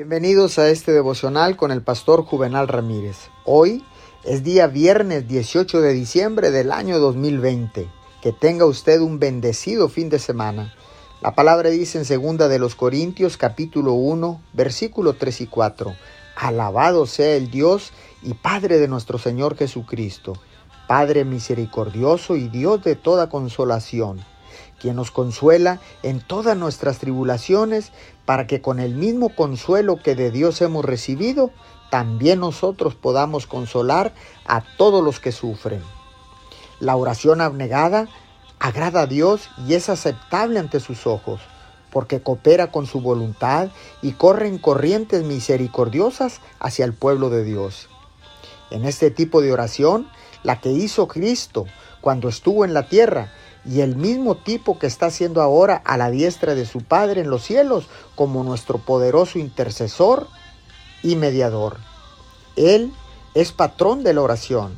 Bienvenidos a este devocional con el pastor Juvenal Ramírez. Hoy es día viernes 18 de diciembre del año 2020. Que tenga usted un bendecido fin de semana. La palabra dice en segunda de los Corintios capítulo 1 versículo 3 y 4. Alabado sea el Dios y Padre de nuestro Señor Jesucristo, Padre misericordioso y Dios de toda consolación quien nos consuela en todas nuestras tribulaciones, para que con el mismo consuelo que de Dios hemos recibido, también nosotros podamos consolar a todos los que sufren. La oración abnegada agrada a Dios y es aceptable ante sus ojos, porque coopera con su voluntad y corre en corrientes misericordiosas hacia el pueblo de Dios. En este tipo de oración, la que hizo Cristo cuando estuvo en la tierra, y el mismo tipo que está haciendo ahora a la diestra de su Padre en los cielos como nuestro poderoso intercesor y mediador. Él es patrón de la oración.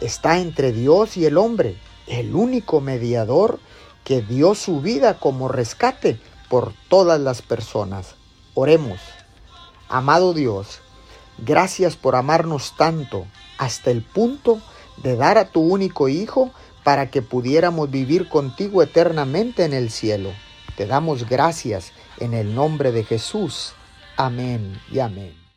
Está entre Dios y el hombre, el único mediador que dio su vida como rescate por todas las personas. Oremos. Amado Dios, gracias por amarnos tanto hasta el punto de dar a tu único Hijo para que pudiéramos vivir contigo eternamente en el cielo. Te damos gracias en el nombre de Jesús. Amén y amén.